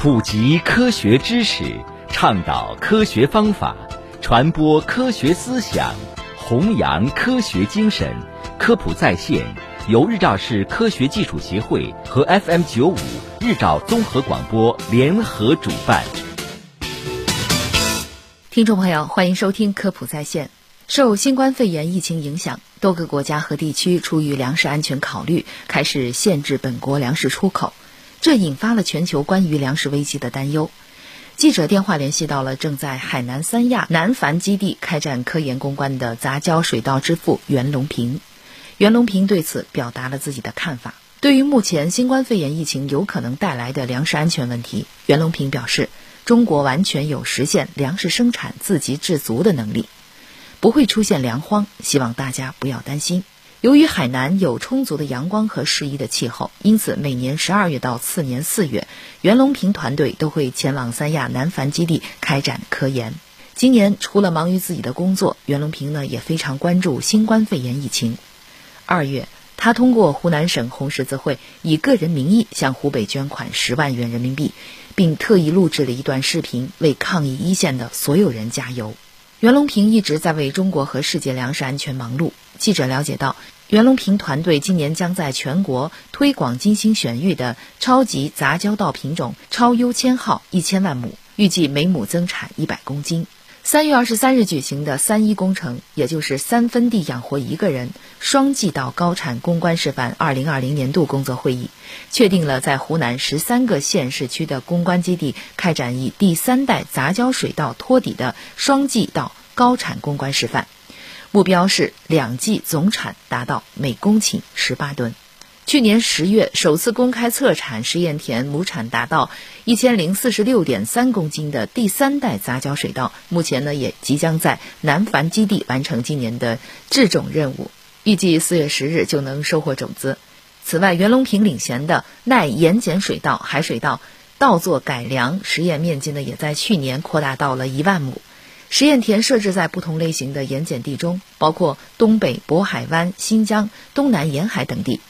普及科学知识，倡导科学方法，传播科学思想，弘扬科学精神。科普在线由日照市科学技术协会和 FM 九五日照综合广播联合主办。听众朋友，欢迎收听科普在线。受新冠肺炎疫情影响，多个国家和地区出于粮食安全考虑，开始限制本国粮食出口。这引发了全球关于粮食危机的担忧。记者电话联系到了正在海南三亚南繁基地开展科研攻关的杂交水稻之父袁隆平。袁隆平对此表达了自己的看法。对于目前新冠肺炎疫情有可能带来的粮食安全问题，袁隆平表示，中国完全有实现粮食生产自给自足的能力，不会出现粮荒，希望大家不要担心。由于海南有充足的阳光和适宜的气候，因此每年十二月到次年四月，袁隆平团队都会前往三亚南繁基地开展科研。今年除了忙于自己的工作，袁隆平呢也非常关注新冠肺炎疫情。二月，他通过湖南省红十字会以个人名义向湖北捐款十万元人民币，并特意录制了一段视频，为抗疫一线的所有人加油。袁隆平一直在为中国和世界粮食安全忙碌。记者了解到，袁隆平团队今年将在全国推广精心选育的超级杂交稻品种超优千号一千万亩，预计每亩增产一百公斤。三月二十三日举行的“三一工程”，也就是三分地养活一个人、双季稻高产攻关示范二零二零年度工作会议，确定了在湖南十三个县市区的攻关基地开展以第三代杂交水稻托底的双季稻高产攻关示范。目标是两季总产达到每公顷十八吨。去年十月首次公开测产实验田亩产达到一千零四十六点三公斤的第三代杂交水稻，目前呢也即将在南繁基地完成今年的制种任务，预计四月十日就能收获种子。此外，袁隆平领衔的耐盐碱水稻、海水稻稻作改良实验面积呢，也在去年扩大到了一万亩。实验田设置在不同类型的盐碱地中，包括东北渤海湾、新疆、东南沿海等地。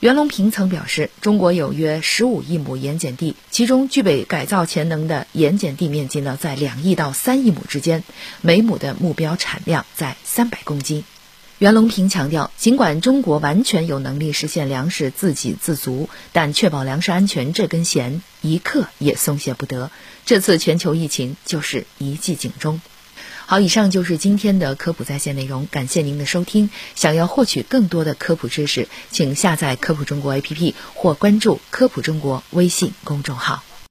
袁隆平曾表示，中国有约十五亿亩盐碱地，其中具备改造潜能的盐碱地面积呢在两亿到三亿亩之间，每亩的目标产量在三百公斤。袁隆平强调，尽管中国完全有能力实现粮食自给自足，但确保粮食安全这根弦一刻也松懈不得。这次全球疫情就是一记警钟。好，以上就是今天的科普在线内容，感谢您的收听。想要获取更多的科普知识，请下载科普中国 APP 或关注科普中国微信公众号。